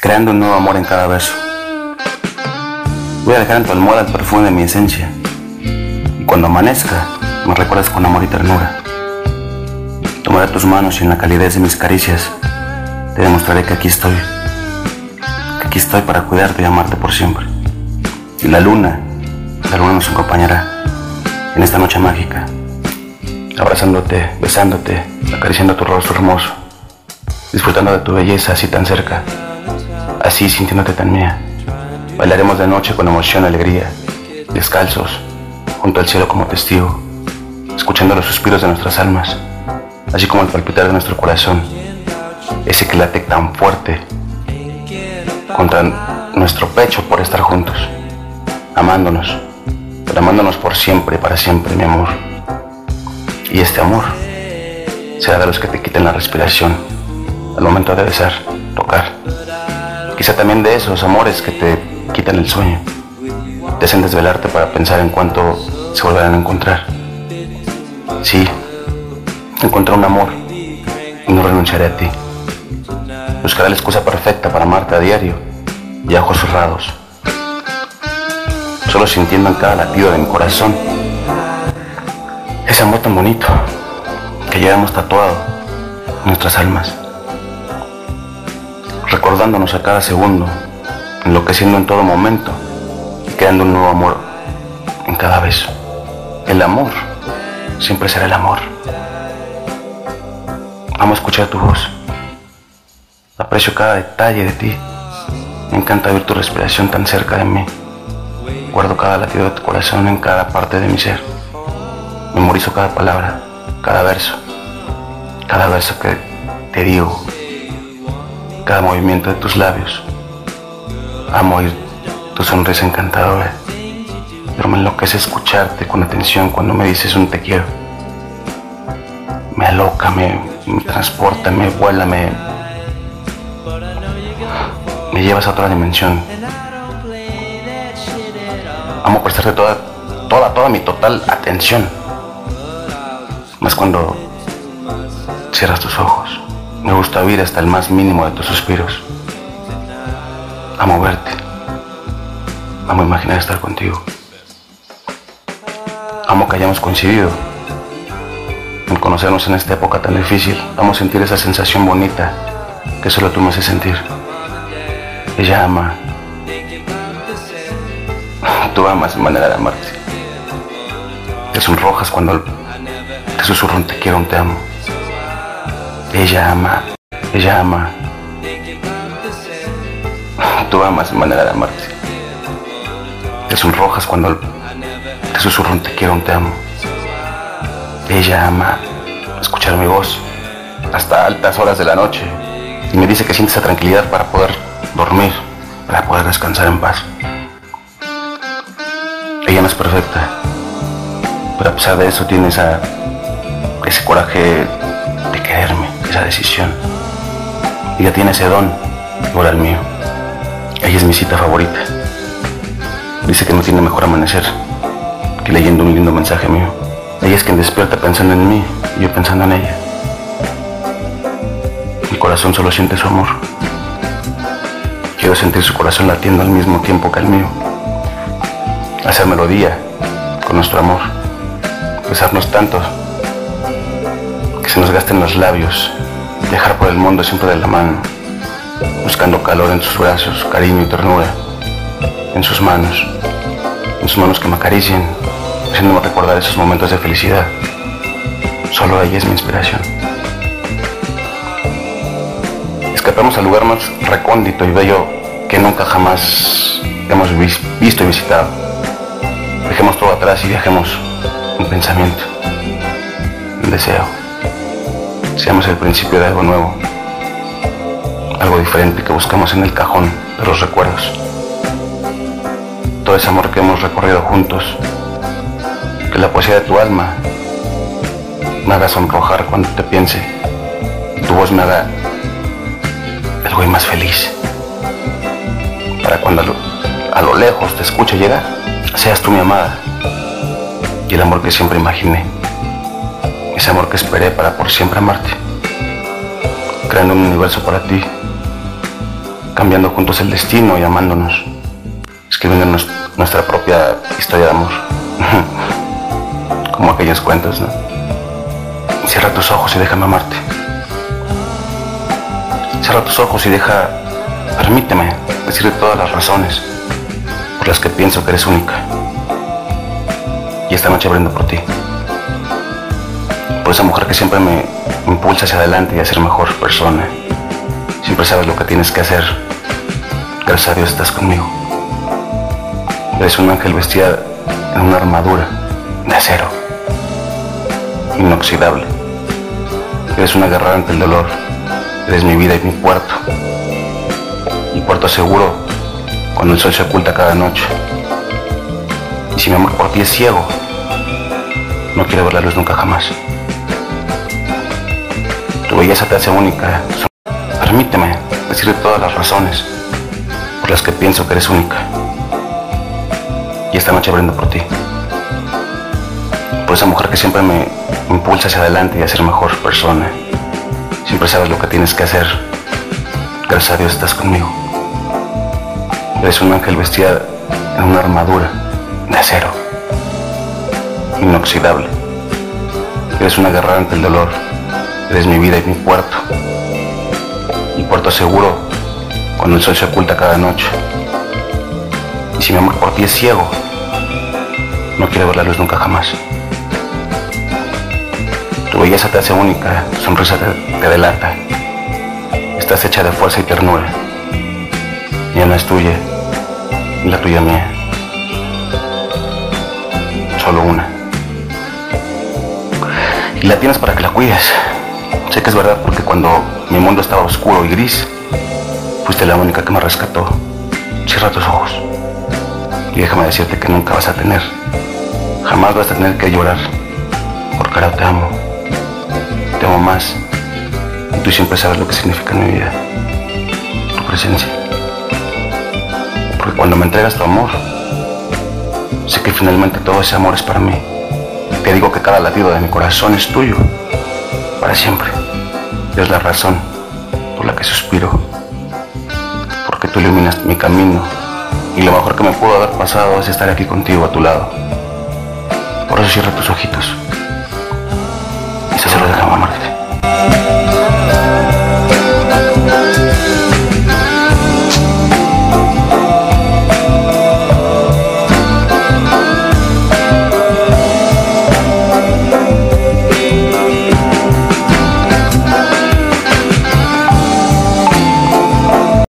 creando un nuevo amor en cada verso. Voy a dejar en tu almohada el perfume de mi esencia, y cuando amanezca, me recuerdas con amor y ternura. Tomaré tus manos y en la calidez de mis caricias, te demostraré que aquí estoy, que aquí estoy para cuidarte y amarte por siempre. Y la luna, la luna nos acompañará en esta noche mágica, abrazándote, besándote, acariciando tu rostro hermoso, disfrutando de tu belleza así tan cerca, así sintiéndote tan mía. Bailaremos de noche con emoción y alegría, descalzos, junto al cielo como testigo, escuchando los suspiros de nuestras almas, así como el palpitar de nuestro corazón, ese que late tan fuerte contra nuestro pecho por estar juntos, amándonos, pero amándonos por siempre, para siempre, mi amor. Y este amor será de los que te quiten la respiración al momento de besar, tocar. Quizá también de esos amores que te quitan el sueño, te hacen desvelarte para pensar en cuánto se volverán a encontrar. Sí, encontré un amor y no renunciaré a ti. Buscaré la excusa perfecta para amarte a diario y a ojos cerrados. Solo sintiendo en cada latido de mi corazón ese amor tan bonito que llevamos tatuado en nuestras almas. Recordándonos a cada segundo, enloqueciendo en todo momento creando un nuevo amor en cada beso. El amor siempre será el amor. Amo escuchar tu voz. Aprecio cada detalle de ti. Me encanta oír tu respiración tan cerca de mí. Guardo cada latido de tu corazón en cada parte de mi ser. Memorizo cada palabra, cada verso, cada verso que te digo, cada movimiento de tus labios. Amo oír tu sonrisa encantadora, pero me enloquece escucharte con atención cuando me dices un te quiero. Me aloca, me, me transporta, me vuela, me, me llevas a otra dimensión. Amo prestarte toda, toda, toda mi total atención. Más cuando cierras tus ojos. Me gusta oír hasta el más mínimo de tus suspiros. Amo verte. Amo imaginar estar contigo. Amo que hayamos coincidido en conocernos en esta época tan difícil. Amo sentir esa sensación bonita que solo tú me haces sentir. Ella ama. Tú amas de manera de amarte. Te sonrojas cuando te susurro un te quiero, un te amo. Ella ama. Ella ama. Tú amas de manera de amarte. Te sonrojas cuando te susurro un te quiero, un te amo. Ella ama escuchar mi voz hasta altas horas de la noche y me dice que siente esa tranquilidad para poder dormir, para poder descansar en paz. Ella no es perfecta, pero a pesar de eso tiene esa, ese coraje de quererme, esa decisión. Ella tiene ese don, igual al mío. Ella es mi cita favorita. Dice que no tiene mejor amanecer que leyendo un lindo mensaje mío. Ella es quien despierta pensando en mí yo pensando en ella. Mi corazón solo siente su amor. Quiero sentir su corazón latiendo al mismo tiempo que el mío. Hacer melodía con nuestro amor. Besarnos tanto que se nos gasten los labios. Viajar por el mundo siempre de la mano. Buscando calor en sus brazos, cariño y ternura. En sus manos. En sus manos que me acaricien, haciéndome recordar esos momentos de felicidad. Solo ella es mi inspiración. Escapamos al lugar más recóndito y bello que nunca jamás hemos visto y visitado. Dejemos todo atrás y viajemos en pensamiento, en deseo. Seamos el principio de algo nuevo, algo diferente que buscamos en el cajón de los recuerdos. Todo ese amor que hemos recorrido juntos, que la poesía de tu alma me haga sonrojar cuando te piense, tu voz me haga el güey más feliz. Para cuando a lo, a lo lejos te escuche llegar, seas tú mi amada y el amor que siempre imaginé, ese amor que esperé para por siempre amarte, creando un universo para ti, cambiando juntos el destino y amándonos, escribiendo nuestra propia historia de amor, como aquellos cuentos, ¿no? Cierra tus ojos y déjame amarte. Cierra tus ojos y deja, permíteme decirte todas las razones por las que pienso que eres única. Y esta noche brindo por ti. Por esa mujer que siempre me impulsa hacia adelante y a ser mejor persona. Siempre sabes lo que tienes que hacer. Gracias a Dios estás conmigo. Eres un ángel vestida en una armadura de acero, inoxidable. Eres una guerrera ante el dolor. Eres mi vida y mi puerto. Mi puerto seguro cuando el sol se oculta cada noche. Y si mi amor por ti es ciego, no quiero ver la luz nunca jamás. Belleza te hace única. Permíteme decirte todas las razones por las que pienso que eres única. Y esta noche brindo por ti. Por esa mujer que siempre me impulsa hacia adelante y a ser mejor persona. Siempre sabes lo que tienes que hacer. Gracias a Dios estás conmigo. Eres un ángel vestida en una armadura de acero, inoxidable. Eres una guerrera ante el dolor Eres mi vida y mi puerto. Mi puerto seguro cuando el sol se oculta cada noche. Y si mi amor por ti es ciego, no quiero ver la luz nunca jamás. Tu belleza te hace única, tu sonrisa te, te delata. Estás hecha de fuerza y ternura. Mi alma es tuya y la tuya mía. Solo una. Y la tienes para que la cuides. Sé que es verdad porque cuando mi mundo estaba oscuro y gris, fuiste la única que me rescató. Cierra tus ojos y déjame decirte que nunca vas a tener, jamás vas a tener que llorar, porque ahora te amo, te amo más y tú siempre sabes lo que significa en mi vida, tu presencia. Porque cuando me entregas tu amor, sé que finalmente todo ese amor es para mí. Te digo que cada latido de mi corazón es tuyo para siempre. Es la razón por la que suspiro, porque tú iluminas mi camino y lo mejor que me pudo haber pasado es estar aquí contigo a tu lado. Por eso cierra tus ojitos y se lo deja amarte.